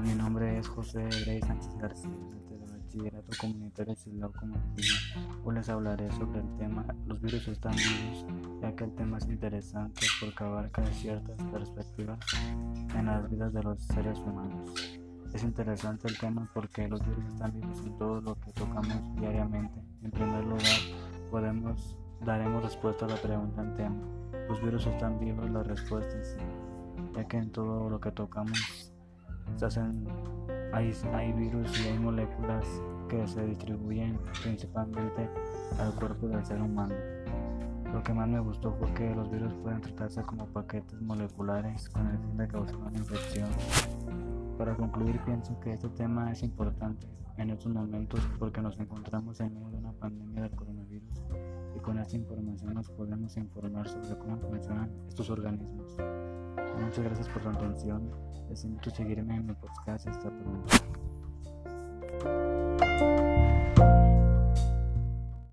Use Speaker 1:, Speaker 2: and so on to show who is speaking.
Speaker 1: Hola, mi nombre es José Grey Sánchez García, de Bachillerato Comunitario Silao Comunitario. Hoy les hablaré sobre el tema Los virus están vivos, ya que el tema es interesante porque abarca ciertas perspectivas en las vidas de los seres humanos. Es interesante el tema porque los virus están vivos en todo lo que tocamos diariamente. En primer lugar, podemos daremos respuesta a la pregunta en tema. ¿Los virus están vivos? La respuesta es sí, ya que en todo lo que tocamos se hacen, hay, hay virus y hay moléculas que se distribuyen principalmente al cuerpo del ser humano. Lo que más me gustó fue que los virus pueden tratarse como paquetes moleculares con el fin de causar una infección. Para concluir, pienso que este tema es importante en estos momentos porque nos encontramos en medio de una pandemia del coronavirus y con esta información nos podemos informar sobre cómo funcionan estos organismos. Muchas gracias por su atención. Les invito a seguirme en mi podcast. Hasta pronto.